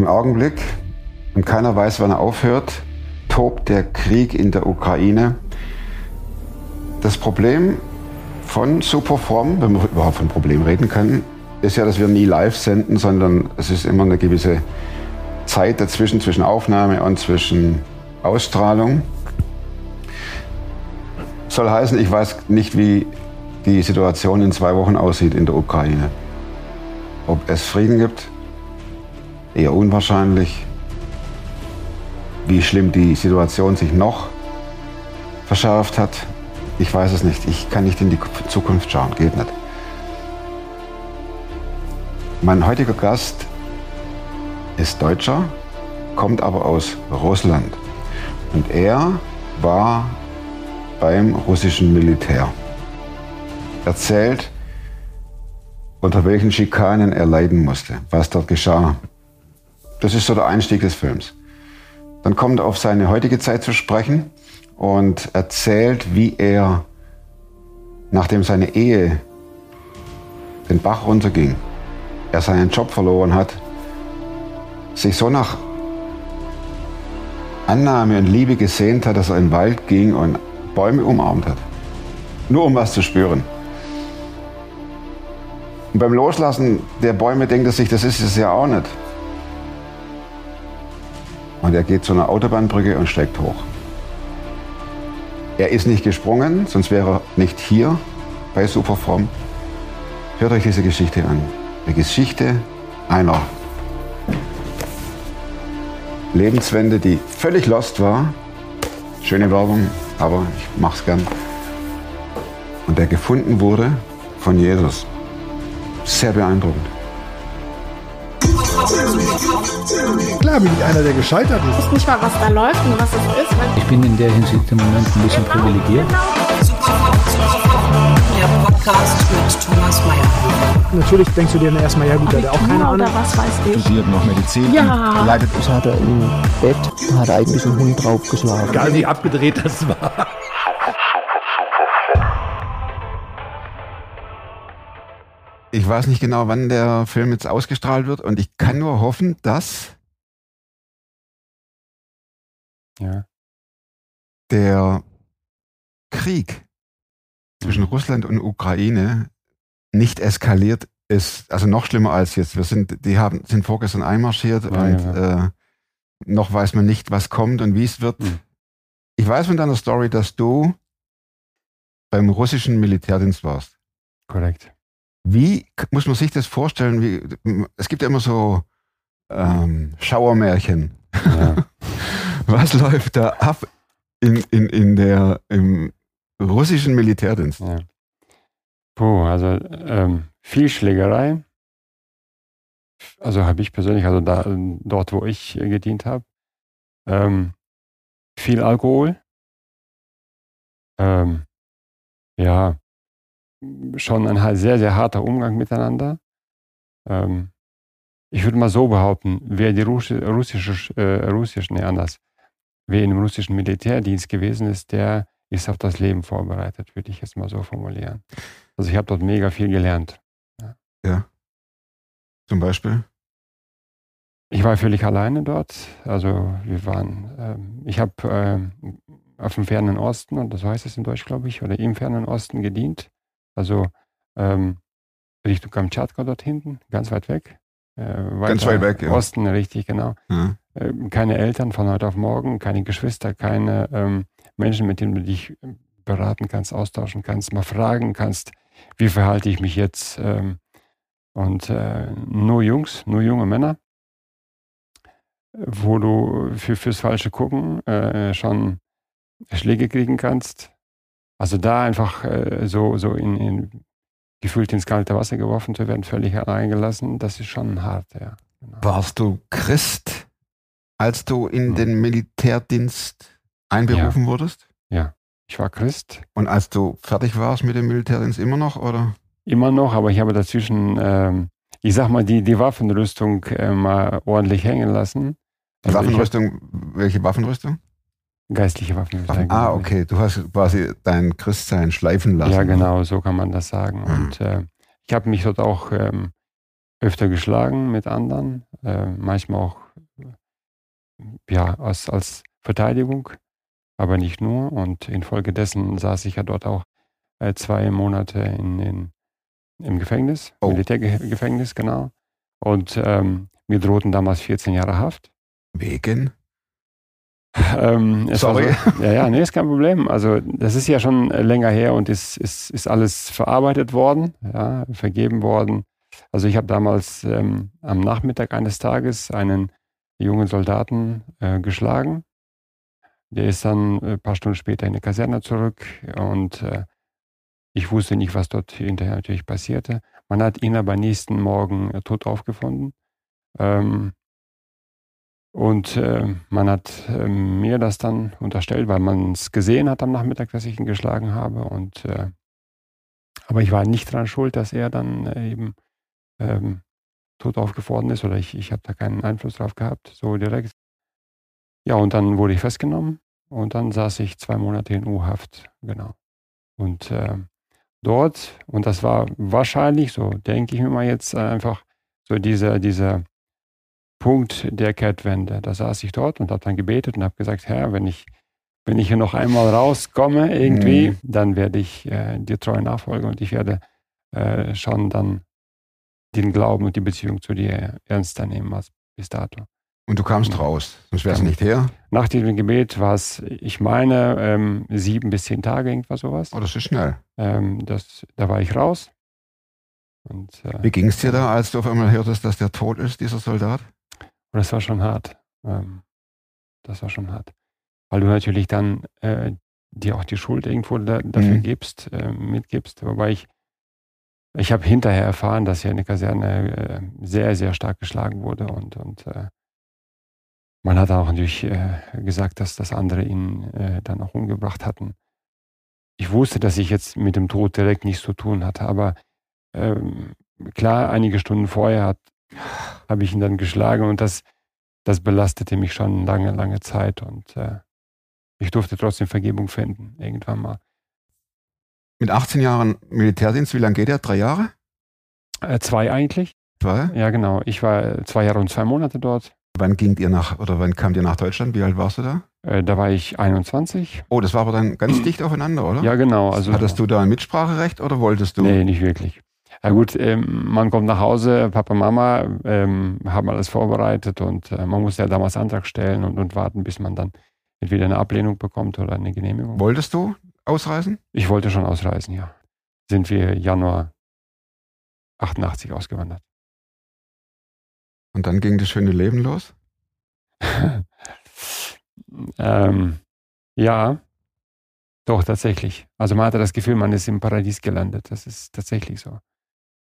Im Augenblick, und keiner weiß, wann er aufhört, tobt der Krieg in der Ukraine. Das Problem von Superform, wenn man überhaupt von Problem reden kann, ist ja, dass wir nie live senden, sondern es ist immer eine gewisse Zeit dazwischen, zwischen Aufnahme und zwischen Ausstrahlung. Soll heißen, ich weiß nicht, wie die Situation in zwei Wochen aussieht in der Ukraine. Ob es Frieden gibt, eher unwahrscheinlich. Wie schlimm die Situation sich noch verschärft hat, ich weiß es nicht. Ich kann nicht in die Zukunft schauen, geht nicht. Mein heutiger Gast ist Deutscher, kommt aber aus Russland. Und er war beim russischen Militär. Erzählt, unter welchen Schikanen er leiden musste, was dort geschah. Das ist so der Einstieg des Films. Dann kommt er auf seine heutige Zeit zu sprechen und erzählt, wie er, nachdem seine Ehe den Bach runterging, er seinen Job verloren hat, sich so nach Annahme und Liebe gesehnt hat, dass er in den Wald ging und Bäume umarmt hat. Nur um was zu spüren. Und beim Loslassen der Bäume denkt er sich, das ist es ja auch nicht. Und er geht zu einer Autobahnbrücke und steigt hoch. Er ist nicht gesprungen, sonst wäre er nicht hier bei Superform. Hört euch diese Geschichte an. Die Geschichte einer Lebenswende, die völlig lost war. Schöne Werbung, aber ich mach's gern. Und der gefunden wurde von Jesus. Sehr beeindruckend. Klar bin ich einer, der gescheitert ist. Ich weiß nicht mal, was da läuft und was es ist. Ich bin in der Hinsicht im Moment ein bisschen genau, privilegiert. Genau. Der Podcast mit Thomas Mayer. Natürlich denkst du dir dann erstmal, ja gut, der hat auch keine Ahnung. Was weiß ich. Studiert noch Medizin. Ja. Leidet. Das hat er im Bett, hat eigentlich einen Hund draufgeschlagen. Egal wie abgedreht das war. Ich weiß nicht genau, wann der Film jetzt ausgestrahlt wird und ich kann nur hoffen, dass ja. der Krieg zwischen Russland und Ukraine nicht eskaliert ist, also noch schlimmer als jetzt. Wir sind, die haben, sind vorgestern einmarschiert ja, und ja. Äh, noch weiß man nicht, was kommt und wie es wird. Mhm. Ich weiß von deiner Story, dass du beim russischen Militärdienst warst. Korrekt. Wie muss man sich das vorstellen? Wie, es gibt ja immer so ähm, Schauermärchen. Ja. Was läuft da ab in, in, in der, im russischen Militärdienst? Ja. Puh, also ähm, viel Schlägerei. Also habe ich persönlich, also da, dort, wo ich gedient habe. Ähm, viel Alkohol. Ähm, ja, schon ein sehr, sehr harter Umgang miteinander. Ähm, ich würde mal so behaupten, wer die Russi russische, äh, russischen, nee, anders, wer im russischen Militärdienst gewesen ist, der ist auf das Leben vorbereitet, würde ich jetzt mal so formulieren. Also ich habe dort mega viel gelernt. Ja. ja. Zum Beispiel? Ich war völlig alleine dort. Also wir waren, ähm, ich habe ähm, auf dem fernen Osten, und das heißt es in Deutsch, glaube ich, oder im fernen Osten gedient. Also ähm, Richtung Kamtschatka dort hinten, ganz weit weg. Äh, ganz weit weg, ja. Osten, richtig, genau. Ja. Ähm, keine Eltern von heute auf morgen, keine Geschwister, keine ähm, Menschen, mit denen du dich ähm, beraten kannst, austauschen kannst, mal fragen kannst, wie verhalte ich mich jetzt. Ähm, und äh, nur Jungs, nur junge Männer, wo du für, fürs falsche Gucken äh, schon Schläge kriegen kannst, also da einfach äh, so, so in, in, gefühlt ins kalte Wasser geworfen zu werden, völlig alleingelassen, das ist schon hart, ja. Genau. Warst du Christ, als du in den Militärdienst einberufen ja. wurdest? Ja, ich war Christ. Und als du fertig warst mit dem Militärdienst immer noch, oder? Immer noch, aber ich habe dazwischen, ähm, ich sag mal, die, die Waffenrüstung äh, mal ordentlich hängen lassen. Also Waffenrüstung, hab, welche Waffenrüstung? Geistliche Waffen. Waffen ah, okay. Du hast quasi dein Christsein schleifen lassen. Ja, genau, so kann man das sagen. Mhm. Und äh, ich habe mich dort auch ähm, öfter geschlagen mit anderen, äh, manchmal auch ja, als, als Verteidigung, aber nicht nur. Und infolgedessen saß ich ja dort auch äh, zwei Monate in, in, im Gefängnis, Oh. Militärgefängnis, genau. Und ähm, mir drohten damals 14 Jahre Haft. Wegen? Ähm, Sorry. So, ja, ja, nee, ist kein Problem. Also das ist ja schon länger her und ist, ist, ist alles verarbeitet worden, ja, vergeben worden. Also ich habe damals ähm, am Nachmittag eines Tages einen jungen Soldaten äh, geschlagen. Der ist dann äh, ein paar Stunden später in die Kaserne zurück und äh, ich wusste nicht, was dort hinterher natürlich passierte. Man hat ihn aber nächsten Morgen äh, tot aufgefunden. Ähm, und äh, man hat äh, mir das dann unterstellt, weil man es gesehen hat am Nachmittag, dass ich ihn geschlagen habe. Und, äh, aber ich war nicht daran schuld, dass er dann äh, eben ähm, tot aufgefordert ist oder ich, ich habe da keinen Einfluss drauf gehabt, so direkt. Ja, und dann wurde ich festgenommen und dann saß ich zwei Monate in U-Haft, genau. Und äh, dort, und das war wahrscheinlich, so denke ich mir mal jetzt einfach, so dieser, dieser Punkt der Kehrtwende. Da saß ich dort und habe dann gebetet und habe gesagt, Herr, wenn ich, wenn ich hier noch einmal rauskomme irgendwie, Mhm. dann werde ich äh, dir treu nachfolgen und ich werde äh, schon dann den Glauben und die Beziehung zu dir ernster nehmen als bis dato. Und du kamst raus, sonst wärst du nicht her. Nach diesem Gebet war es, ich meine, ähm, sieben bis zehn Tage, irgendwas sowas. Oh, das ist schnell. Ähm, das, da war ich raus. Und äh, Wie ging es dir da, als du auf einmal hörtest, dass der tot ist, dieser Soldat? Und das war schon hart. Ähm, das war schon hart. Weil du natürlich dann äh, dir auch die Schuld irgendwo da, dafür Mhm. gibst, äh, mitgibst. Wobei ich, ich habe hinterher erfahren, dass ja eine Kaserne äh, sehr, sehr stark geschlagen wurde und, und äh, man hat auch natürlich äh, gesagt, dass das andere ihn äh, dann auch umgebracht hatten. Ich wusste, dass ich jetzt mit dem Tod direkt nichts zu tun hatte, aber ähm, klar, einige Stunden vorher habe ich ihn dann geschlagen und das, das belastete mich schon lange, lange Zeit und äh, ich durfte trotzdem Vergebung finden, irgendwann mal. Mit 18 Jahren Militärdienst, wie lange geht der? Drei Jahre? Äh, zwei eigentlich? Zwei? Ja, genau. Ich war äh, zwei Jahre und zwei Monate dort. Wann ging ihr nach, oder wann kamt ihr nach Deutschland? Wie alt warst du da? Äh, da war ich 21. Oh, das war aber dann ganz dicht aufeinander, oder? Ja, genau. Also, Hattest du da ein Mitspracherecht oder wolltest du? Nee, nicht wirklich. Ja gut, ähm, man kommt nach Hause, Papa, Mama ähm, haben alles vorbereitet und äh, man muss ja damals Antrag stellen und, und warten, bis man dann entweder eine Ablehnung bekommt oder eine Genehmigung. Wolltest du ausreisen? Ich wollte schon ausreisen, ja. Sind wir Januar 88 ausgewandert. Und dann ging das schöne Leben los? ähm, ja, doch, tatsächlich. Also man hatte das Gefühl, man ist im Paradies gelandet. Das ist tatsächlich so.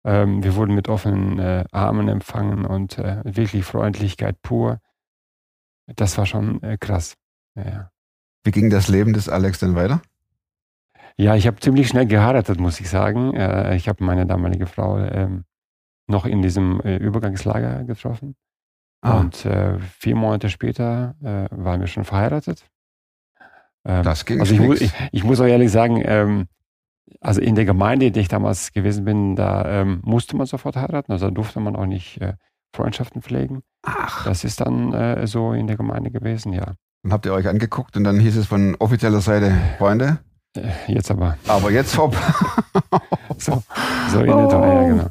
Ähm, wir wurden mit offenen äh, Armen empfangen und äh, wirklich Freundlichkeit pur. Das war schon äh, krass. Ja, ja. Wie ging das Leben des Alex denn weiter? Ja, ich habe ziemlich schnell geheiratet, muss ich sagen. Äh, ich habe meine damalige Frau ähm, noch in diesem äh, Übergangslager getroffen. Ah, Und äh, vier Monate später äh, waren wir schon verheiratet. Ähm, das ging also ich, mu ich, ich muss auch ehrlich sagen, ähm, also in der Gemeinde, in der ich damals gewesen bin, da ähm, musste man sofort heiraten. Also da durfte man auch nicht äh, Freundschaften pflegen. Ach, Das ist dann äh, so in der Gemeinde gewesen, ja. dann habt ihr euch angeguckt und dann hieß es von offizieller Seite, Freunde, Jetzt aber aber jetzt hopp. so, so in etwa, ja, genau.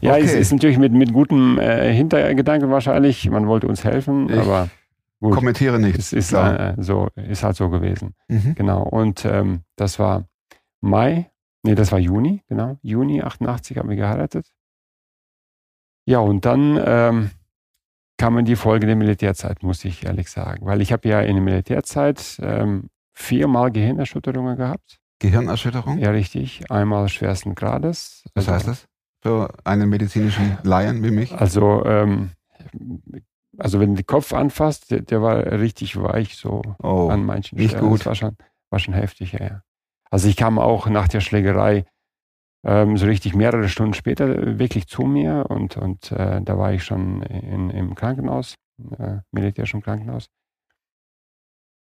Ja, es Okay. ist natürlich mit, mit gutem äh, Hintergedanken wahrscheinlich. Man wollte uns helfen, Ich aber gut, Kommentiere nicht. es ist, äh, so, ist halt so gewesen. Mhm. Genau. Und ähm, das war Mai, nee, das war Juni, genau. Juni 88 haben wir geheiratet. Ja, und dann ähm, kam in die Folge der Militärzeit, muss ich ehrlich sagen. Weil ich habe ja in der Militärzeit ähm, viermal Gehirnerschütterungen gehabt. Gehirnerschütterung? Ja, richtig. Einmal schwersten Grades. Was Also- heißt das? Für einen medizinischen Laien wie mich? Also, ähm, also wenn du den Kopf anfasst, der, der war richtig weich so Oh, an manchen nicht Stellen. gut. Das war schon, war schon heftig, ja, ja. Also ich kam auch nach der Schlägerei ähm, so richtig mehrere Stunden später wirklich zu mir und, und äh, da war ich schon in, im Krankenhaus, äh, militärischen Krankenhaus.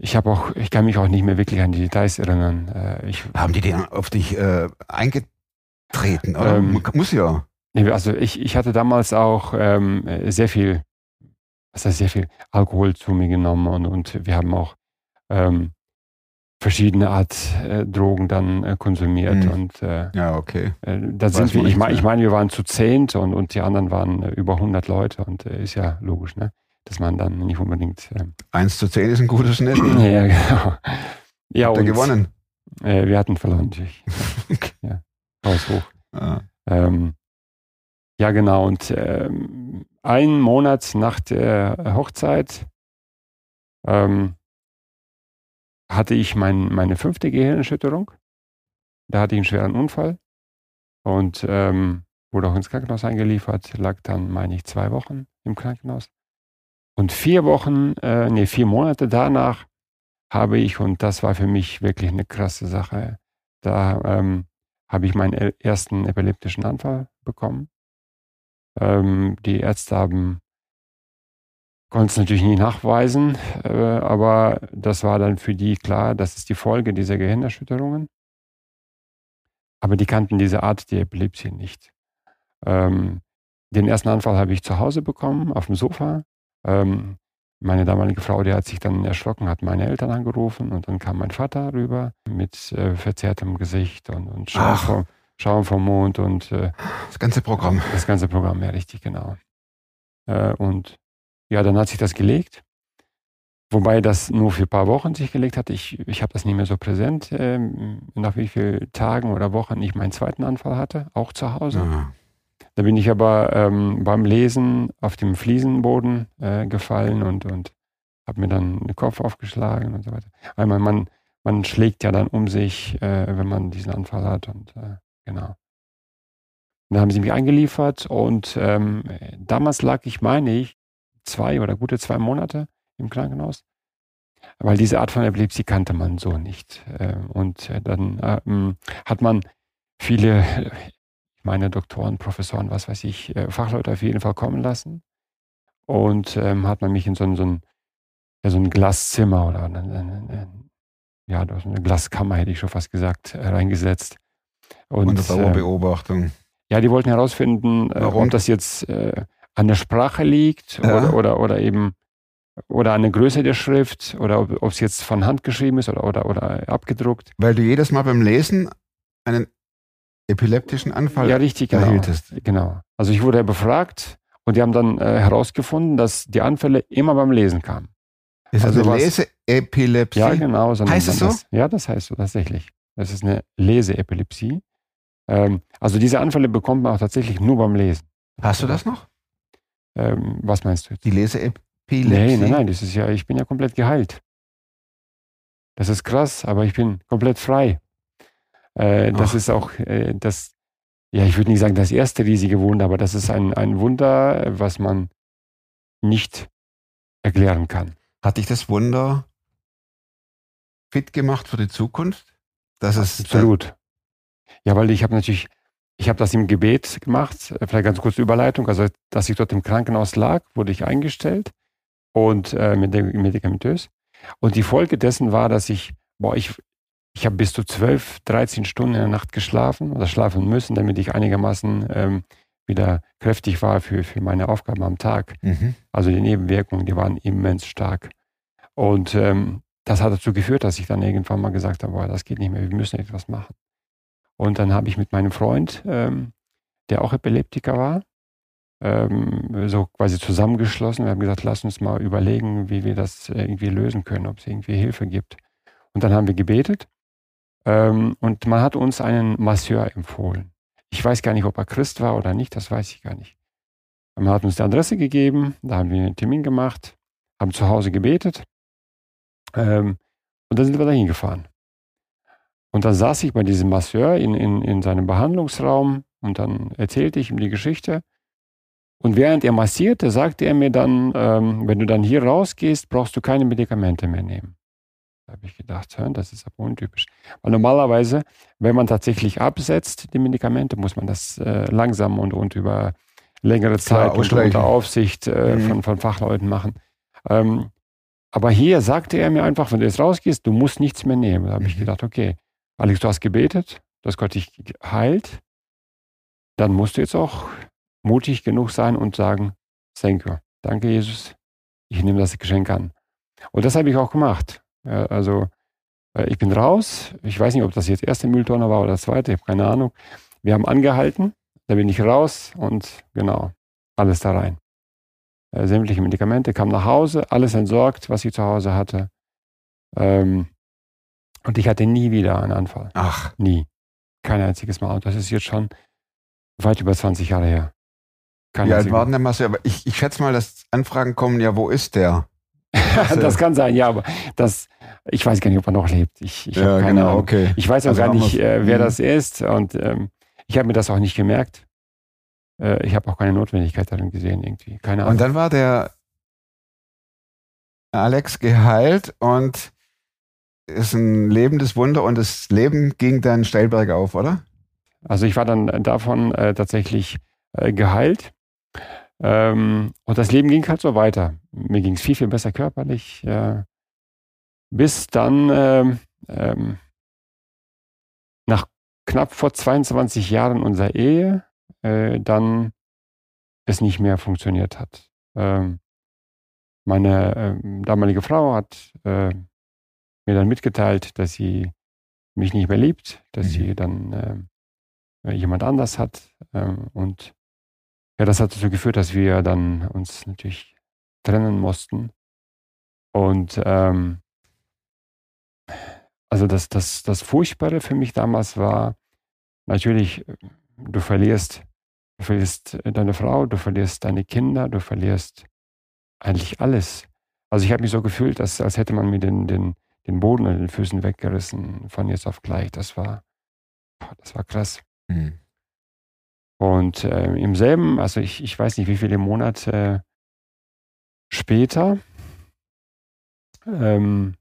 Ich habe auch, ich kann mich auch nicht mehr wirklich an die Details erinnern. Äh, ich, haben die denn auf dich äh, eingetreten, oder? Ähm, Muss ja. Nee, Also ich, ich hatte damals auch ähm, sehr viel, was heißt sehr viel Alkohol zu mir genommen und, und wir haben auch ähm, verschiedene Art äh, Drogen dann äh, konsumiert Mhm. und äh, Ja, okay. äh, da sind wir, ich meine, ich mehr. mein, wir waren zu zehnt und, und die anderen waren äh, über 100 Leute und ist ja logisch, ne? Dass man dann nicht unbedingt ähm, 1 zu 10 ist ein guter Schnitt. ja, genau. Ja, Habt und, gewonnen? Äh, wir hatten verloren natürlich. Ja, Haus hoch. Ah. Ähm, ja, genau. Und ähm, einen Monat nach der Hochzeit ähm, hatte ich mein, meine fünfte Gehirnerschütterung. Da hatte ich einen schweren Unfall und ähm, wurde auch ins Krankenhaus eingeliefert, lag dann, meine ich, zwei Wochen im Krankenhaus. Und vier Wochen, äh, nee, vier Monate danach habe ich, und das war für mich wirklich eine krasse Sache, da ähm, habe ich meinen ersten epileptischen Anfall bekommen. Ähm, die Ärzte haben konnten es natürlich nie nachweisen, äh, aber das war dann für die klar, das ist die Folge dieser Gehirnerschütterungen. Aber die kannten diese Art der Epilepsie nicht. Ähm, den ersten Anfall habe ich zu Hause bekommen, auf dem Sofa. Ähm, meine damalige Frau, die hat sich dann erschrocken, hat meine Eltern angerufen und dann kam mein Vater rüber mit äh, verzerrtem Gesicht und, und Schaum, vom, Schaum vom Mond und äh, Das ganze Programm. das ganze Programm, ja, richtig, genau. Äh, und ja, dann hat sich das gelegt. Wobei das nur für ein paar Wochen sich gelegt hat. Ich, ich habe das nicht mehr so präsent, ähm, nach wie vielen Tagen oder Wochen ich meinen zweiten Anfall hatte, auch zu Hause. Ah. Da bin ich aber ähm, beim Lesen auf dem Fliesenboden äh, gefallen und, und habe mir dann den Kopf aufgeschlagen und so weiter. Einmal, man, man schlägt ja dann um sich, äh, wenn man diesen Anfall hat und äh, genau. Und dann haben sie mich eingeliefert und ähm, damals lag ich, meine ich, zwei oder gute zwei Monate im Krankenhaus, weil diese Art von Epilepsie kannte man so nicht. Äh, und äh, dann ähm, hat man viele, meine Doktoren, Professoren, was weiß ich, äh, Fachleute auf jeden Fall kommen lassen. Und ähm, hat man mich in so ein, so ein, ja, so ein Glaszimmer oder ein, ein, ein, ja, so eine Glaskammer, hätte ich schon fast gesagt, äh, reingesetzt. Und, Unter ähm, Dauerbeobachtung. ja, die wollten herausfinden, äh, Warum? ob das jetzt äh, an der Sprache liegt Ja. oder, oder, oder eben oder an der Größe der Schrift oder ob ob es jetzt von Hand geschrieben ist oder, oder, oder abgedruckt. Weil du jedes Mal beim Lesen einen epileptischen Anfall ja, richtig, genau. erhieltest. genau. Also ich wurde befragt und die haben dann äh, herausgefunden, dass die Anfälle immer beim Lesen kamen. Ist das Also eine Leseepilepsie? Ja, genau. So Heißt es so? Das. Ja, das heißt so tatsächlich. Das ist eine Leseepilepsie. Ähm, also diese Anfälle bekommt man auch tatsächlich nur beim Lesen. Hast du das noch? Ähm, was meinst du jetzt? Die Leseepilepsie? Nee, nein, nein, das ist ja, ich bin ja komplett geheilt. Das ist krass, aber ich bin komplett frei. Äh, das Ach. ist auch äh, das, ja, ich würde nicht sagen das erste riesige Wunder, aber das ist ein, ein Wunder, äh, was man nicht erklären kann. Hat dich das Wunder fit gemacht für die Zukunft? Das ist Absolut. Ja, weil ich habe natürlich, ich habe das im Gebet gemacht, äh, vielleicht ganz kurze Überleitung, also dass ich dort im Krankenhaus lag, wurde ich eingestellt und äh, medikamentös. Und die Folge dessen war, dass ich, boah, ich, ich habe bis zu 12, 13 Stunden in der Nacht geschlafen oder schlafen müssen, damit ich einigermaßen ähm, wieder kräftig war für, für meine Aufgaben am Tag. Mhm. Also die Nebenwirkungen, die waren immens stark. Und ähm, das hat dazu geführt, dass ich dann irgendwann mal gesagt habe, boah, das geht nicht mehr, wir müssen etwas machen. Und dann habe ich mit meinem Freund, ähm, der auch Epileptiker war, ähm, so quasi zusammengeschlossen. Wir haben gesagt, lass uns mal überlegen, wie wir das äh, irgendwie lösen können, ob es irgendwie Hilfe gibt. Und dann haben wir gebetet ähm, und man hat uns einen Masseur empfohlen. Ich weiß gar nicht, ob er Christ war oder nicht, das weiß ich gar nicht. Man hat uns die Adresse gegeben, da haben wir einen Termin gemacht, haben zu Hause gebetet ähm, und dann sind wir dahin gefahren. Und dann saß ich bei diesem Masseur in, in, in seinem Behandlungsraum und dann erzählte ich ihm die Geschichte. Und während er massierte, sagte er mir dann, ähm, wenn du dann hier rausgehst, brauchst du keine Medikamente mehr nehmen. Da habe ich gedacht, das ist aber untypisch. Weil normalerweise, wenn man tatsächlich absetzt, die Medikamente, muss man das äh, langsam und, und über längere Klar, Zeit und ausgleichen. unter Aufsicht äh, Mhm. von, von Fachleuten machen. Ähm, aber hier sagte er mir einfach, wenn du jetzt rausgehst, du musst nichts mehr nehmen. Da habe ich Mhm. gedacht, okay, Alex, du hast gebetet, dass Gott dich heilt, dann musst du jetzt auch mutig genug sein und sagen, thank you, danke Jesus, ich nehme das Geschenk an. Und das habe ich auch gemacht. Ja, also äh, ich bin raus, ich weiß nicht, ob das jetzt erste Mülltonne war oder das zweite, ich habe keine Ahnung. Wir haben angehalten, da bin ich raus und genau, alles da rein. Äh, sämtliche Medikamente, kam nach Hause, alles entsorgt, was ich zu Hause hatte. Ähm, und ich hatte nie wieder einen Anfall. Ach. Nie. Kein einziges Mal. Und das ist jetzt schon weit über 20 Jahre her. Kein Wie alt war denn der Marcel? Aber ich, ich schätze mal, dass Anfragen kommen, ja, wo ist der? das kann sein, ja, aber das, ich weiß gar nicht, ob er noch lebt. Ich, ich ja, habe keine genau, Ahnung. okay. Ich weiß auch Also gar nicht, äh, wer Mhm. das ist und ähm, ich habe mir das auch nicht gemerkt. Äh, ich habe auch keine Notwendigkeit darin gesehen irgendwie. Keine Ahnung. Und dann war der Alex geheilt und ist ein lebendes Wunder und das Leben ging dann steil bergauf, oder? Also ich war dann davon äh, tatsächlich äh, geheilt. Ähm, und das Leben ging halt so weiter. Mir ging es viel, viel besser körperlich. Äh, bis dann ähm, ähm, nach knapp vor 22 Jahren unserer Ehe äh, dann es nicht mehr funktioniert hat. Ähm, meine ähm, damalige Frau hat äh, mir dann mitgeteilt, dass sie mich nicht mehr liebt, dass Mhm. sie dann ähm, äh, jemand anders hat. Und ja, das hat dazu geführt, dass wir dann uns natürlich trennen mussten. Und ähm, also das, das, das Furchtbare für mich damals war natürlich, äh, du verlierst, du verlierst äh, deine Frau, du verlierst deine Kinder, du verlierst eigentlich alles. Also ich habe mich so gefühlt, dass, als hätte man mir den, den, den Boden an den Füßen weggerissen von jetzt auf gleich. Das war, das war krass. Mhm. Und äh, im selben, also ich, ich weiß nicht, wie viele Monate später, ähm,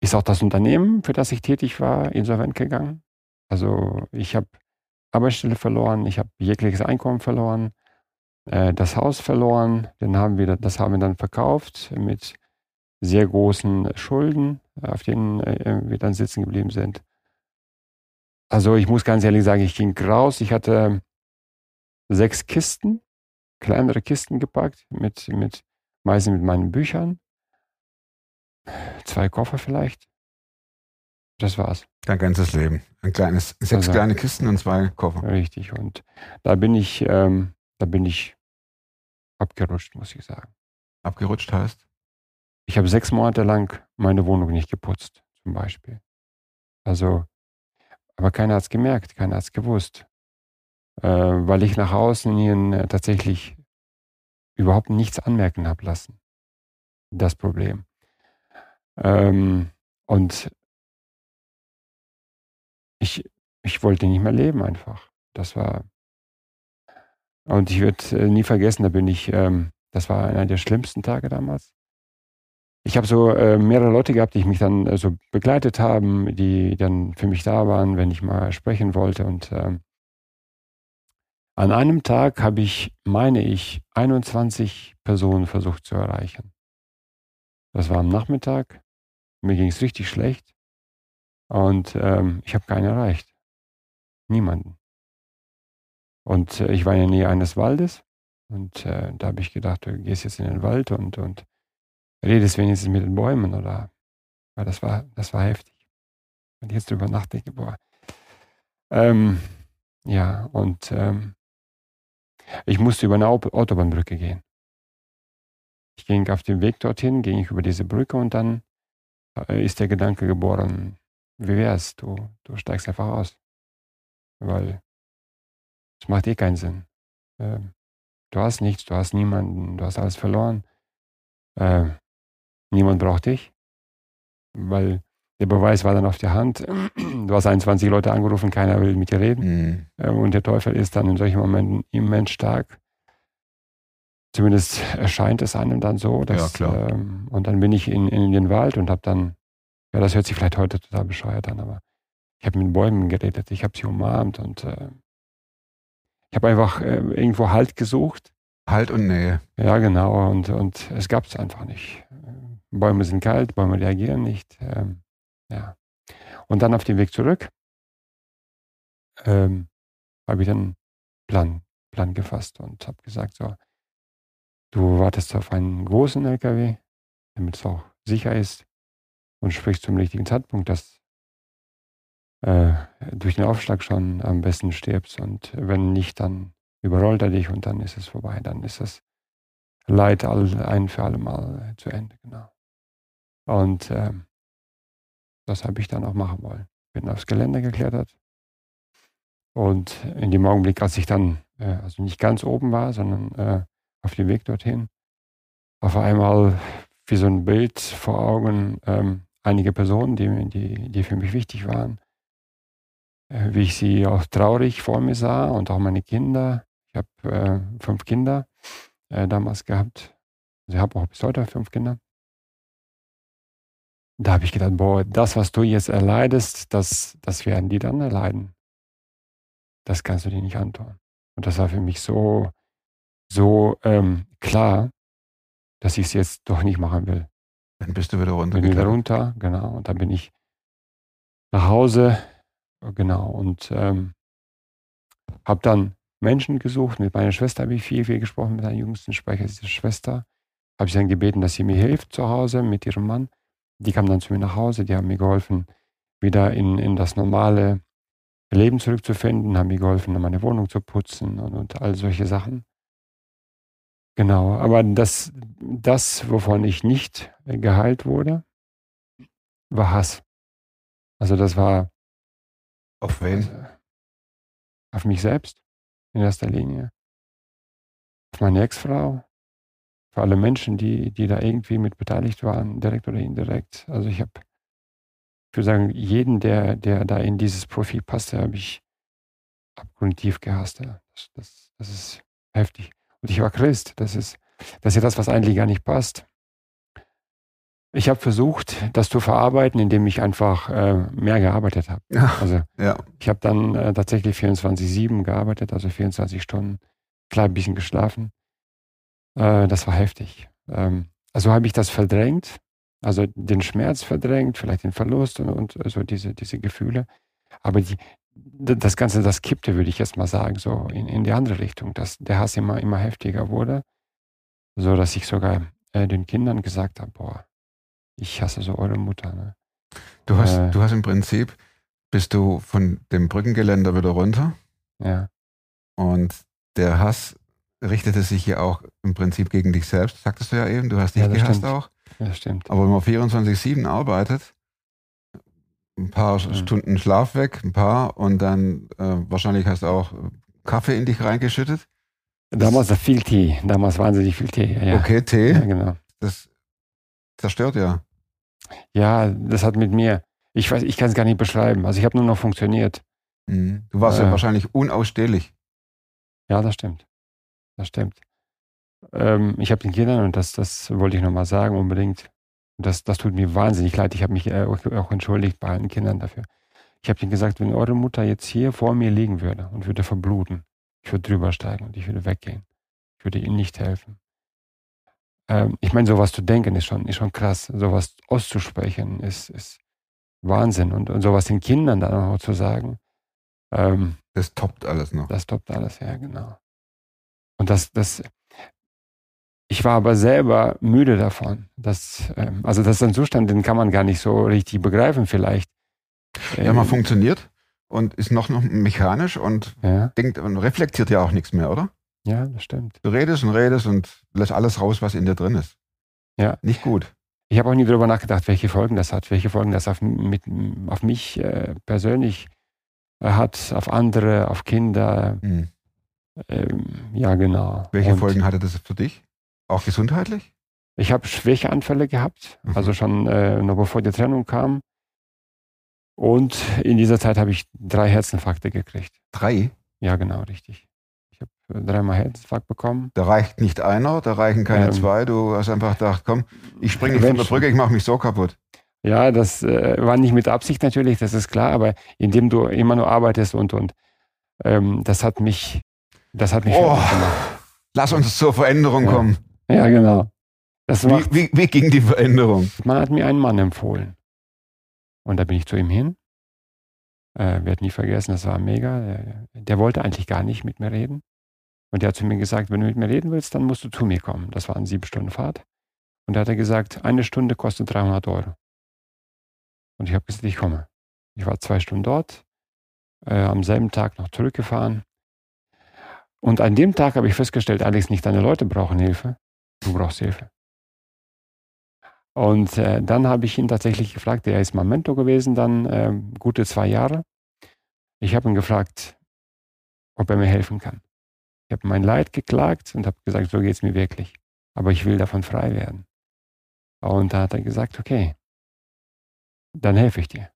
ist auch das Unternehmen, für das ich tätig war, insolvent gegangen. Also ich habe Arbeitsstelle verloren, ich habe jegliches Einkommen verloren, äh, das Haus verloren, dann haben wir, das haben wir dann verkauft mit sehr großen Schulden, auf denen äh, wir dann sitzen geblieben sind. Also ich muss ganz ehrlich sagen, ich ging raus. Ich hatte sechs Kisten, kleinere Kisten gepackt, mit, mit meistens mit meinen Büchern. Zwei Koffer vielleicht. Das war's. Dein ganzes Leben. Ein kleines, sechs Also- kleine Kisten und zwei Koffer. Richtig. Und da bin ich, ähm, da bin ich abgerutscht, muss ich sagen. Abgerutscht heißt? Ich habe sechs Monate lang meine Wohnung nicht geputzt, zum Beispiel. Also, aber keiner hat es gemerkt, keiner hat es gewusst. Äh, weil ich nach außen hin äh, tatsächlich überhaupt nichts anmerken habe lassen. Das Problem. Ähm, und ich, ich wollte nicht mehr leben einfach. Das war. Und ich werde äh, nie vergessen, da bin ich, ähm, das war einer der schlimmsten Tage damals. Ich habe so äh, mehrere Leute gehabt, die mich dann äh, so begleitet haben, die dann für mich da waren, wenn ich mal sprechen wollte. Und ähm, an einem Tag habe ich, meine ich, 21 Personen versucht zu erreichen. Das war am Nachmittag. Mir ging es richtig schlecht. Und ähm, ich habe keinen erreicht. Niemanden. Und äh, ich war in der Nähe eines Waldes. Und äh, da habe ich gedacht, du gehst jetzt in den Wald und, und redest wenigstens mit den Bäumen oder weil das war, das war heftig. Wenn ich jetzt drüber nachdenke, boah. Ähm, ja, und ähm, ich musste über eine Au- Autobahnbrücke gehen. Ich ging auf dem Weg dorthin, ging ich über diese Brücke und dann äh, ist der Gedanke geboren, wie wär's, du, du steigst einfach aus. Weil es macht eh keinen Sinn. Ähm, du hast nichts, du hast niemanden, du hast alles verloren. Äh, niemand braucht dich, weil der Beweis war dann auf der Hand. Du hast 21 Leute angerufen, keiner will mit dir reden. Mhm. Äh, Und der Teufel ist dann in solchen Momenten immens stark. Zumindest erscheint es einem dann so. Dass, Ja. Ähm, und dann bin ich in, in den Wald und habe dann, ja, das hört sich vielleicht heute total bescheuert an, aber ich habe mit Bäumen geredet, ich habe sie umarmt und äh, ich habe einfach äh, irgendwo Halt gesucht. Halt und Nähe. Ja, genau. Und, und es gab es einfach nicht. Bäume sind kalt, Bäume reagieren nicht. Ähm, ja. Und dann auf dem Weg zurück ähm, habe ich dann Plan, Plan gefasst und habe gesagt, so, du wartest auf einen großen LKW, damit es auch sicher ist und sprichst zum richtigen Zeitpunkt, dass äh, durch den Aufschlag schon am besten stirbst und wenn nicht, dann überrollt er dich und dann ist es vorbei, dann ist das Leid all, ein für alle Mal zu Ende, genau. Und ähm, das habe ich dann auch machen wollen. Bin aufs Gelände geklettert und in dem Augenblick, als ich dann äh, also nicht ganz oben war, sondern äh, auf dem Weg dorthin, auf einmal wie so ein Bild vor Augen, ähm, einige Personen, die, die, die für mich wichtig waren, äh, wie ich sie auch traurig vor mir sah und auch meine Kinder. Ich habe äh, fünf Kinder äh, damals gehabt. Also ich habe auch bis heute fünf Kinder. Da habe ich gedacht, boah, das, was du jetzt erleidest, das, das werden die dann erleiden. Das kannst du dir nicht antun. Und das war für mich so, so ähm, klar, dass ich es jetzt doch nicht machen will. Dann bist du wieder runter. Bin wieder runter, genau. Und dann bin ich nach Hause, genau. Und ähm, habe dann Menschen gesucht. Mit meiner Schwester habe ich viel, viel gesprochen, mit einer jüngsten Schwester. Habe ich dann gebeten, dass sie mir hilft zu Hause mit ihrem Mann. Die kam dann zu mir nach Hause, die haben mir geholfen, wieder in, in das normale Leben zurückzufinden, haben mir geholfen, meine Wohnung zu putzen und, und all solche Sachen. Genau, aber das, das, wovon ich nicht geheilt wurde, war Hass. Also das war. Auf wen? Also, auf mich selbst in erster Linie. Auf meine Ex-Frau. Für alle Menschen, die, die da irgendwie mit beteiligt waren, direkt oder indirekt. Also ich habe, ich würde sagen, jeden, der, der da in dieses Profil passte, habe ich abgrundtief gehasst. Das, das, das ist heftig. Und ich war Christ. Das ist, das ist ja das, was eigentlich gar nicht passt. Ich habe versucht, das zu verarbeiten, indem ich einfach äh, mehr gearbeitet habe. Ja, Also ja. ich habe dann äh, tatsächlich 24-7 gearbeitet, also 24 Stunden, klar ein bisschen geschlafen. Äh, das war heftig. Ähm, also habe ich das verdrängt, also den Schmerz verdrängt, vielleicht den Verlust und, und so diese, diese Gefühle. Aber die, das Ganze, das kippte, würde ich jetzt mal sagen, so in, in die andere Richtung, dass der Hass immer, immer heftiger wurde, so dass ich sogar äh, den Kindern gesagt habe, boah, ich hasse so eure Mutter. Ne? Du hast, Äh. du hast im Prinzip, bist du von dem Brückengeländer wieder runter Ja, und der Hass richtete sich ja auch im Prinzip gegen dich selbst, sagtest du ja eben, du hast dich Ja, das gehasst stimmt. auch. das stimmt. Aber wenn man 24-7 arbeitet, ein paar Mhm. Stunden Schlaf weg, ein paar und dann äh, wahrscheinlich hast du auch Kaffee in dich reingeschüttet. Damals war viel Tee, damals wahnsinnig viel Tee. Ja, Okay, Tee, ja genau. das zerstört ja. Ja, das hat mit mir, ich weiß, ich kann es gar nicht beschreiben. Also ich habe nur noch funktioniert. Mhm. Du warst ja Äh. wahrscheinlich unausstehlich. Ja, das stimmt. Das stimmt. Ähm, ich habe den Kindern, und das, das wollte ich nochmal sagen, unbedingt, das, das tut mir wahnsinnig leid. Ich habe mich äh, auch auch entschuldigt bei allen Kindern dafür. Ich habe ihnen gesagt, wenn eure Mutter jetzt hier vor mir liegen würde und würde verbluten, ich würde drüber steigen und ich würde weggehen. Ich würde ihnen nicht helfen. Ähm, ich meine, sowas zu denken ist schon, ist schon krass. Sowas auszusprechen ist, ist Wahnsinn. Und, und sowas den Kindern dann auch zu sagen, ähm, Das toppt alles noch. das toppt alles, ja, genau. Und das, das, ich war aber selber müde davon. Das, ähm, also das ist ein Zustand, den kann man gar nicht so richtig begreifen vielleicht. Ja, man Ähm, funktioniert und ist noch, noch mechanisch und ja, denkt und reflektiert ja auch nichts mehr, oder? ja, das stimmt. Du redest und redest und lässt alles raus, was in dir drin ist. Ja. Nicht gut. Ich habe auch nie darüber nachgedacht, welche Folgen das hat, welche Folgen das auf, mit, auf mich äh, persönlich äh, hat, auf andere, auf Kinder. Mhm. Ähm, ja, genau. Welche Und Folgen hatte das für dich? Auch gesundheitlich? Ich habe Schwächeanfälle gehabt, Mhm. also schon äh, noch bevor die Trennung kam. Und in dieser Zeit habe ich drei Herzinfarkte gekriegt. Drei. Ja, genau, richtig. Ich habe äh, dreimal Herzinfarkt bekommen. Da reicht nicht einer, da reichen keine Ähm. zwei. Du hast einfach gedacht, komm, ich springe nicht von der. Brücke, ich mache mich so kaputt. Ja, das äh, war nicht mit Absicht natürlich, das ist klar, aber indem du immer nur arbeitest und und ähm, das hat mich, das hat mich Oh. Lass uns zur Veränderung Ja. kommen. Ja, genau. Das Wie, macht, wie, wie ging die Veränderung? man hat mir einen Mann empfohlen. Und da bin ich zu ihm hin. Äh, werde nie vergessen, das war mega. Der, der wollte eigentlich gar nicht mit mir reden. Und der hat zu mir gesagt, wenn du mit mir reden willst, dann musst du zu mir kommen. Das war eine sieben Stunden Fahrt. Und da hat er gesagt, eine Stunde kostet 300 Euro. Und ich habe gesagt, ich komme. Ich war zwei Stunden dort, äh, am selben Tag noch zurückgefahren. Und an dem Tag habe ich festgestellt, Alex, nicht deine Leute brauchen Hilfe, du brauchst Hilfe. Und äh, dann habe ich ihn tatsächlich gefragt, er ist mein Mentor gewesen, dann äh, gute zwei Jahre. Ich habe ihn gefragt, ob er mir helfen kann. Ich habe mein Leid geklagt und habe gesagt, so geht es mir wirklich. Aber ich will davon frei werden. Und da hat er gesagt, okay, dann helfe ich dir.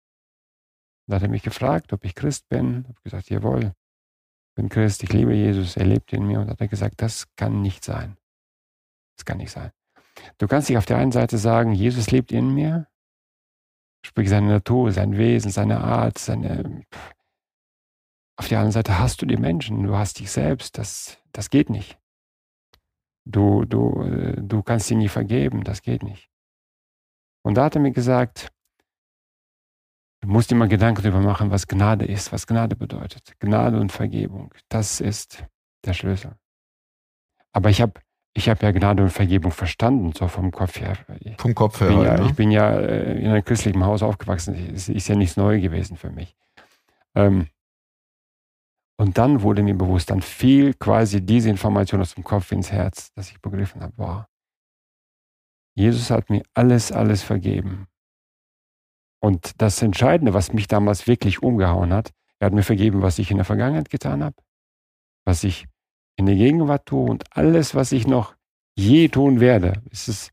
Da hat er mich gefragt, ob ich Christ bin. Ich habe gesagt, jawohl, bin Christ, ich liebe Jesus, er lebt in mir. Und hat er gesagt, das kann nicht sein. Das kann nicht sein. Du kannst dich auf der einen Seite sagen, Jesus lebt in mir, sprich seine Natur, sein Wesen, seine Art, seine. Auf der anderen Seite hast du die Menschen, du hast dich selbst, das, das geht nicht. Du, du, äh, du kannst sie nie vergeben, das geht nicht. Und da hat er mir gesagt, du musst dir mal Gedanken darüber machen, was Gnade ist, was Gnade bedeutet. Gnade und Vergebung, das ist der Schlüssel. Aber ich habe ich hab ja Gnade und Vergebung verstanden, so vom Kopf her. Vom Kopf her. Ich bin ja, halt, ne? ich bin ja äh, in einem christlichen Haus aufgewachsen. Es ist ja nichts Neues gewesen für mich. Ähm, und dann wurde mir bewusst, dann fiel quasi diese Information aus dem Kopf ins Herz, dass ich begriffen habe, wow, Jesus hat mir alles, alles vergeben. Und das Entscheidende, was mich damals wirklich umgehauen hat, er hat mir vergeben, was ich in der Vergangenheit getan habe, was ich in der Gegenwart tue und alles, was ich noch je tun werde. Es ist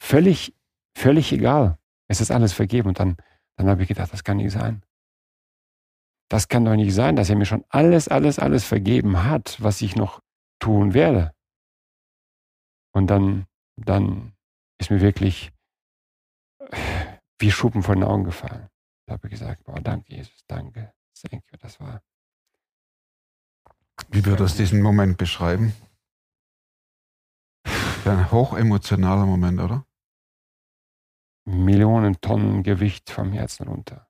völlig, völlig egal. Es ist alles vergeben. Und dann, dann habe ich gedacht, das kann nicht sein. Das kann doch nicht sein, dass er mir schon alles, alles, alles vergeben hat, was ich noch tun werde. Und dann, dann ist mir wirklich wie Schuppen von den Augen gefallen. Da habe ich gesagt, boah, danke Jesus, danke, thank you, das war. Wie würdest du diesen Moment beschreiben? Ein hochemotionaler Moment, oder? Millionen Tonnen Gewicht vom Herzen runter.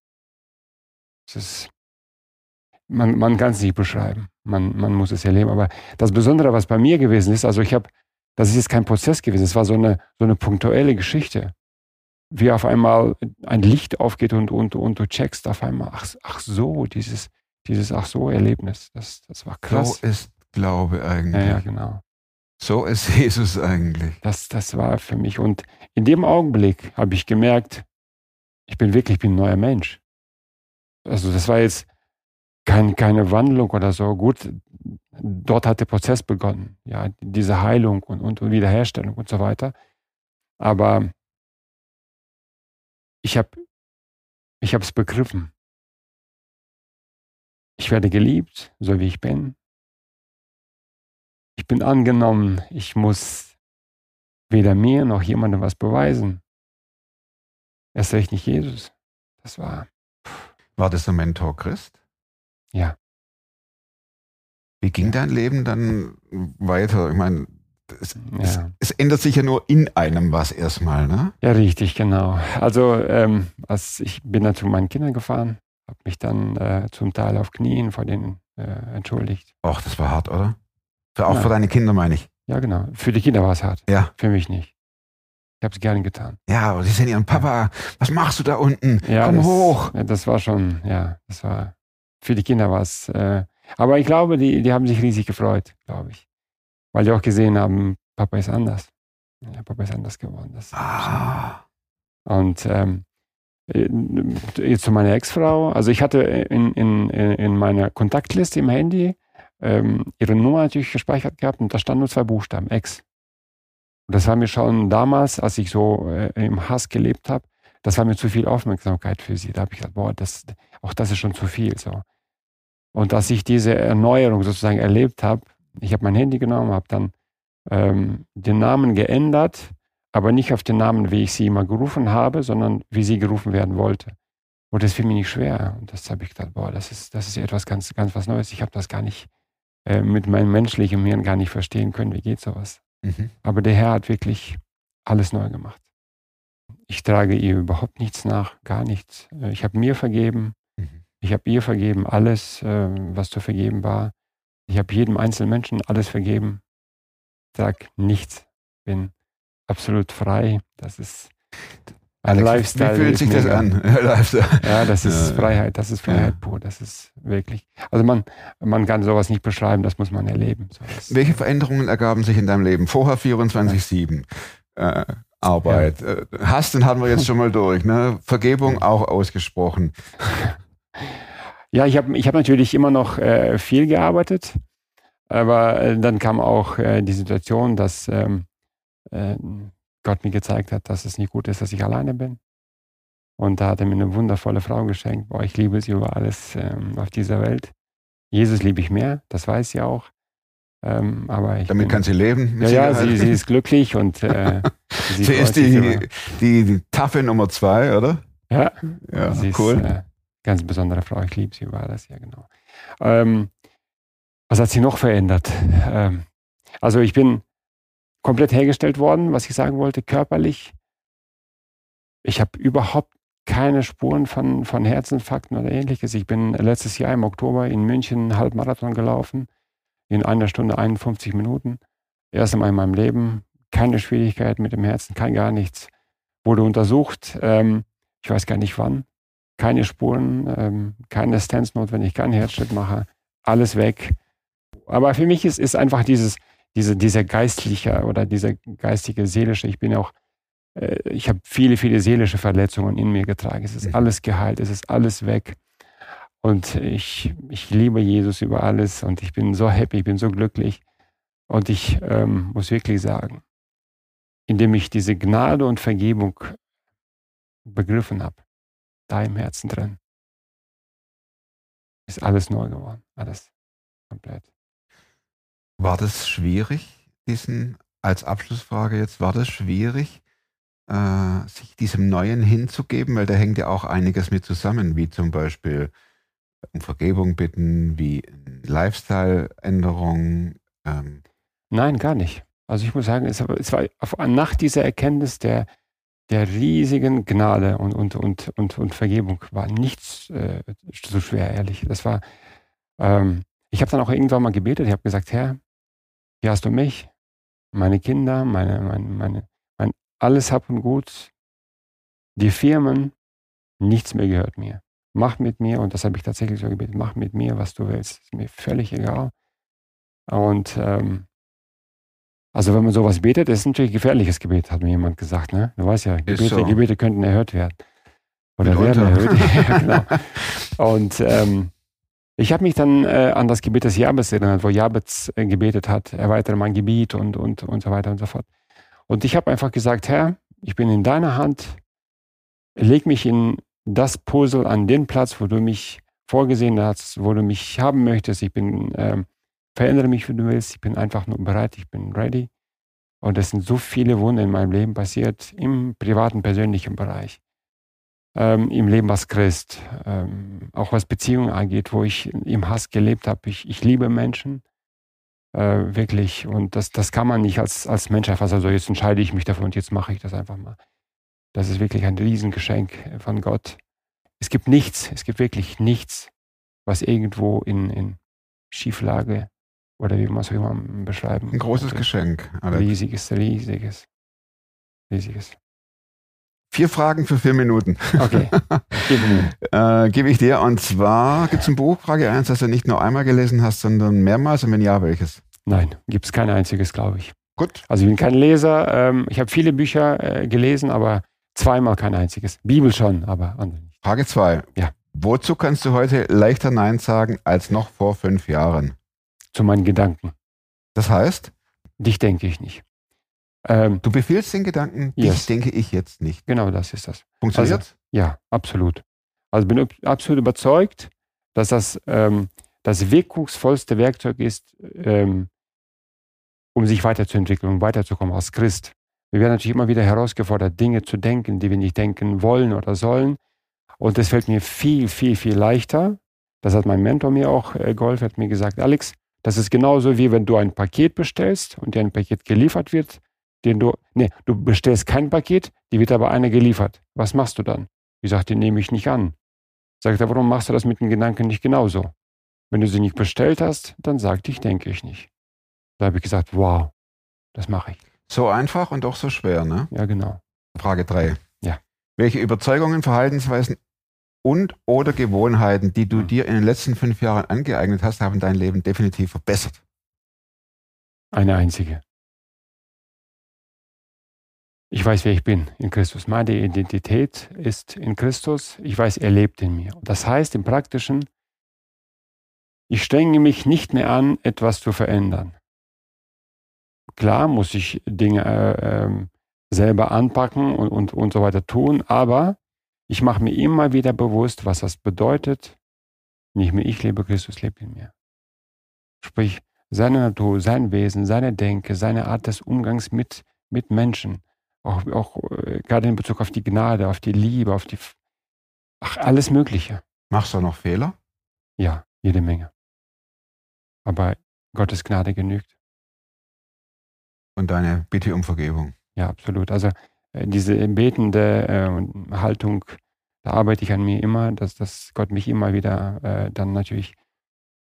Es ist, man, man kann es nicht beschreiben. Man, man muss es erleben. Aber das Besondere, was bei mir gewesen ist, also ich habe, das ist jetzt kein Prozess gewesen, es war so eine, so eine punktuelle Geschichte. Wie auf einmal ein Licht aufgeht und, und, und du checkst auf einmal, ach, ach so, dieses, dieses Ach so Erlebnis, das, das war krass. So ist Glaube eigentlich. ja, ja, genau. So ist Jesus eigentlich. Das, das war für mich. Und in dem Augenblick habe ich gemerkt, ich bin wirklich ich bin ein neuer Mensch. Also das war jetzt kein, keine Wandlung oder so. Gut, dort hat der Prozess begonnen. Ja, diese Heilung und, und Wiederherstellung und so weiter. Aber ich habe ich es begriffen. Ich werde geliebt, so wie ich bin. Ich bin angenommen. Ich muss weder mir noch jemandem was beweisen. Erst recht nicht Jesus. Das war, War das der Mentor Christ? ja. Wie ging dein Leben dann weiter? Ich meine, es, es, Ja. es ändert sich ja nur in einem was erstmal, ne? Ja, richtig, genau. Also ähm, als ich bin dann zu meinen Kindern gefahren, habe mich dann äh, zum Teil auf Knien vor denen äh, entschuldigt. Och, das war hart, oder? Für, auch Ja. für deine Kinder, meine ich. Ja, genau. Für die Kinder war es hart. Ja. Für mich nicht. Ich habe es gerne getan. Ja, aber sie sehen ihren Papa, was machst du da unten? Ja, Komm das, hoch. ja, Das war schon, ja, das war für die Kinder war es. Äh, aber ich glaube, die, die haben sich riesig gefreut, glaube ich. Weil die auch gesehen haben, Papa ist anders. Ja, Papa ist anders geworden. Das, Ah, Und ähm, äh, jetzt zu meiner Ex-Frau. Also ich hatte in, in, in meiner Kontaktliste im Handy ähm, ihre Nummer natürlich gespeichert gehabt und da standen nur zwei Buchstaben, Ex. Und das war mir schon damals, als ich so äh, im Hass gelebt habe, das war mir zu viel Aufmerksamkeit für sie. Da habe ich gedacht, boah, das, auch das ist schon zu viel. So. Und als ich diese Erneuerung sozusagen erlebt habe, ich habe mein Handy genommen, habe dann ähm, den Namen geändert, aber nicht auf den Namen, wie ich sie immer gerufen habe, sondern wie sie gerufen werden wollte. Und das fiel mir nicht schwer. Und das habe ich gedacht, boah, das ist, das ist etwas ganz, ganz was Neues. Ich habe das gar nicht äh, mit meinem menschlichen Hirn gar nicht verstehen können, wie geht sowas. mhm. Aber der Herr hat wirklich alles neu gemacht. Ich trage ihr überhaupt nichts nach, gar nichts. Äh, Ich habe mir vergeben. Mhm. Ich habe ihr vergeben, alles, äh, was zu vergeben war. Ich habe jedem einzelnen Menschen alles vergeben. Sag nichts. Bin absolut frei. Das ist ein Alex, Lifestyle. Wie fühlt sich das an? Ja, das ist Ja. Freiheit, das ist Freiheit Ja. pur, das ist wirklich. Also man, man kann sowas nicht beschreiben, das muss man erleben. So, das, Welche Veränderungen ergaben sich in deinem Leben? Vorher 24-7 äh, Arbeit. Äh, Hasten hatten wir jetzt schon mal durch. Ne? Vergebung auch ausgesprochen. Ja, ich habe ich hab natürlich immer noch äh, viel gearbeitet, aber äh, dann kam auch äh, die Situation, dass ähm, äh, Gott mir gezeigt hat, dass es nicht gut ist, dass ich alleine bin. Und da hat er mir eine wundervolle Frau geschenkt. Boah, ich liebe sie über alles ähm, auf dieser Welt. Jesus liebe ich mehr, das weiß sie auch. Ähm, aber Damit bin, kann sie leben. ja, ja, sie, sie ist glücklich und äh, Sie freut ist die, die, die taffe Nummer zwei, oder? ja, Ja, Sie ist cool. äh, ganz besondere Frau. Ich liebe sie über alles, ja genau. Ähm, was hat sie noch verändert? Ähm, also ich bin komplett hergestellt worden, was ich sagen wollte, körperlich. Ich habe überhaupt keine Spuren von, von Herzinfarkten oder ähnliches. Ich bin letztes Jahr im Oktober in München einen Halbmarathon gelaufen, in einer Stunde 51 Minuten. Erst einmal in meinem Leben, keine Schwierigkeit mit dem Herzen, kein gar nichts. Wurde untersucht, ähm, ich weiß gar nicht wann, keine Spuren, ähm, keine Stents notwendig, kein Herzschritt mache, alles weg. Aber für mich ist, ist einfach dieses, diese, dieser geistliche oder dieser geistige, seelische, ich bin auch, äh, ich habe viele, viele seelische Verletzungen in mir getragen. Es ist alles geheilt, es ist alles weg. Und ich, ich liebe Jesus über alles und ich bin so happy, ich bin so glücklich. Und ich ähm, muss wirklich sagen, indem ich diese Gnade und Vergebung begriffen habe, da im Herzen drin, ist alles neu geworden. Alles komplett. War das schwierig, diesen, als Abschlussfrage jetzt, war das schwierig, äh, sich diesem Neuen hinzugeben? Weil da hängt ja auch einiges mit zusammen, wie zum Beispiel um Vergebung bitten, wie Lifestyle-Änderung. Ähm, Nein, gar nicht. Also ich muss sagen, es, war auf, nach dieser Erkenntnis der, der riesigen Gnade und, und, und, und, und Vergebung war nichts äh, so schwer, ehrlich. Das war, ähm, ich habe dann auch irgendwann mal gebetet, ich habe gesagt, Herr, hier hast du mich, meine Kinder, meine, meine, meine, mein alles Hab und Gut, die Firmen, nichts mehr gehört mir. Mach mit mir, und das habe ich tatsächlich so gebetet, mach mit mir, was du willst. Ist mir völlig egal. Und ähm, also wenn man sowas betet, ist es natürlich ein gefährliches Gebet, hat mir jemand gesagt. Ne? Du weißt ja, Gebete, so. Gebete könnten erhört werden. Oder Mitunter. werden erhört. ja, genau. Und ähm, ich habe mich dann äh, an das Gebet des Jabez erinnert, wo Jabez äh, gebetet hat, erweitere mein Gebiet und, und, und so weiter und so fort. Und ich habe einfach gesagt, Herr, ich bin in deiner Hand, leg mich in das Puzzle an den Platz, wo du mich vorgesehen hast, wo du mich haben möchtest. Ich bin, ähm, verändere mich, wie du willst. Ich bin einfach nur bereit, ich bin ready. Und es sind so viele Wunder in meinem Leben passiert, im privaten, persönlichen Bereich. Ähm, Im Leben als Christ, ähm, auch was Beziehungen angeht, wo ich im Hass gelebt habe. Ich, ich liebe Menschen, äh, wirklich. Und das, das kann man nicht als, als Mensch einfach sagen, so jetzt entscheide ich mich dafür und jetzt mache ich das einfach mal. Das ist wirklich ein Riesengeschenk von Gott. Es gibt nichts, es gibt wirklich nichts, was irgendwo in, in Schieflage oder wie man es auch immer beschreiben ein großes könnte. Geschenk. Alex. Riesiges, riesiges, riesiges. Vier Fragen für vier Minuten. Okay. Äh, Gebe ich dir. Und zwar gibt es ein Buch, Frage 1, das du nicht nur einmal gelesen hast, sondern mehrmals. Und wenn ja, welches? Nein, gibt es kein einziges, glaube ich. Gut. Also ich bin kein Leser. Ähm, ich habe viele Bücher äh, gelesen, aber zweimal kein einziges. Bibel schon, aber andere nicht. Frage 2. Ja. Wozu kannst du heute leichter Nein sagen als noch vor fünf Jahren? Zu meinen Gedanken. Das heißt, Dich denke ich nicht. Ähm, du befiehlst den Gedanken, Yes. dich denke ich jetzt nicht. genau das ist das. Funktioniert? Ja, absolut. Also bin ab- absolut überzeugt, dass das ähm, das wirkungsvollste Werkzeug ist, ähm, um sich weiterzuentwickeln, um weiterzukommen als Christ. Wir werden natürlich immer wieder herausgefordert, Dinge zu denken, die wir nicht denken wollen oder sollen. Und das fällt mir viel, viel, viel leichter. Das hat mein Mentor mir auch äh, geholfen, hat mir gesagt, Alex, das ist genauso wie wenn du ein Paket bestellst und dir ein Paket geliefert wird, den du, nee, du bestellst kein Paket, die wird aber einer geliefert. Was machst du dann? Ich sage, den nehme ich nicht an. Sagt er, warum machst du das mit den Gedanken nicht genauso? Wenn du sie nicht bestellt hast, dann sag dich, denke ich nicht. Da habe ich gesagt, wow, das mache ich. So einfach und doch so schwer, ne? Ja, genau. Frage 3. Ja. Welche Überzeugungen, Verhaltensweisen und oder Gewohnheiten, die du dir in den letzten fünf Jahren angeeignet hast, haben dein Leben definitiv verbessert? Eine einzige. Ich weiß, wer ich bin in Christus. Meine Identität ist in Christus. Ich weiß, er lebt in mir. Das heißt im Praktischen, ich strenge mich nicht mehr an, etwas zu verändern. Klar muss ich Dinge äh, ähm, selber anpacken und, und, und so weiter tun, aber ich mache mir immer wieder bewusst, was das bedeutet. Nicht mehr ich lebe, Christus lebt in mir. Sprich, seine Natur, sein Wesen, seine Denke, seine Art des Umgangs mit, mit Menschen, auch, auch äh, gerade in Bezug auf die Gnade, auf die Liebe, auf die, ach, alles Mögliche. Machst du noch Fehler? Ja, jede Menge. Aber Gottes Gnade genügt. Und deine Bitte um Vergebung. Ja, absolut. Also diese betende äh, Haltung, da arbeite ich an mir immer, dass, dass Gott mich immer wieder äh, dann natürlich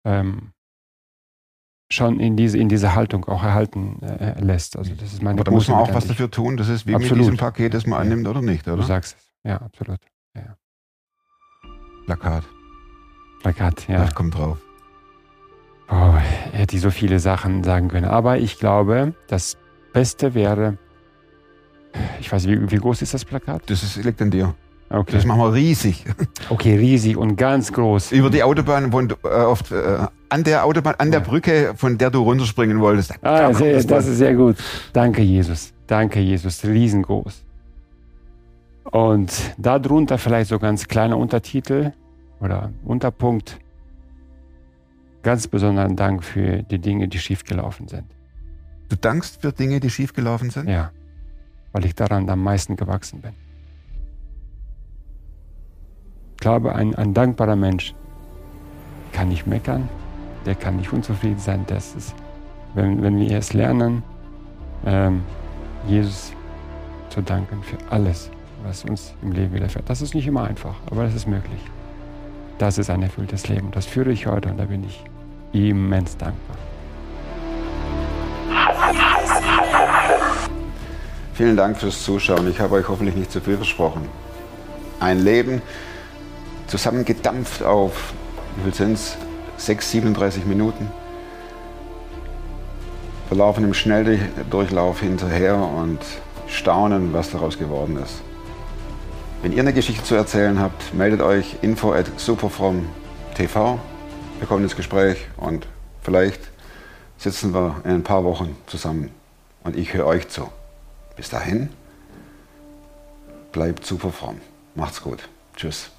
ähm, schon in diese, in diese Haltung auch erhalten äh, lässt. Also das ist meine Aber da muss man auch was dafür tun. Das ist wie Absolut. mit diesem Paket, das man Ja. annimmt oder nicht, Du oder? sagst es. Ja, absolut. Plakat. Plakat, ja. Das kommt drauf. Oh, hätte ich so viele Sachen sagen können. Aber ich glaube, das Beste wäre, ich weiß, wie, wie groß ist das Plakat? Das ist, liegt an dir. Okay. Das machen wir riesig. okay, riesig und ganz groß. Über die Autobahn, du, äh, oft, äh, an der Autobahn, an der Ja. Brücke, von der du runterspringen wolltest. Da Ah, kommt sehr, das das ist sehr gut. Danke, Jesus. Danke, Jesus. Riesengroß. Und darunter vielleicht so ganz kleiner Untertitel oder Unterpunkt. Ganz besonderen Dank für die Dinge, die schiefgelaufen sind. Du dankst für Dinge, die schiefgelaufen sind? Ja, weil ich daran am meisten gewachsen bin. Ich glaube, ein, ein dankbarer Mensch kann nicht meckern, der kann nicht unzufrieden sein. Das ist, wenn, wenn wir es lernen, ähm, Jesus zu danken für alles, was uns im Leben widerfährt. Das ist nicht immer einfach, aber das ist möglich. Das ist ein erfülltes Leben. Das führe ich heute und da bin ich immens dankbar. Vielen Dank fürs Zuschauen. Ich habe euch hoffentlich nicht zu viel versprochen. Ein Leben zusammengedampft auf, wie viel sind es? 6, 37 Minuten. Wir laufen im Schnelldurchlauf hinterher und staunen, was daraus geworden ist. Wenn ihr eine Geschichte zu erzählen habt, meldet euch info at superfrom.tv. Wir kommen ins Gespräch und vielleicht sitzen wir in ein paar Wochen zusammen und ich höre euch zu. Bis dahin, bleibt super fromm. Macht's gut. Tschüss.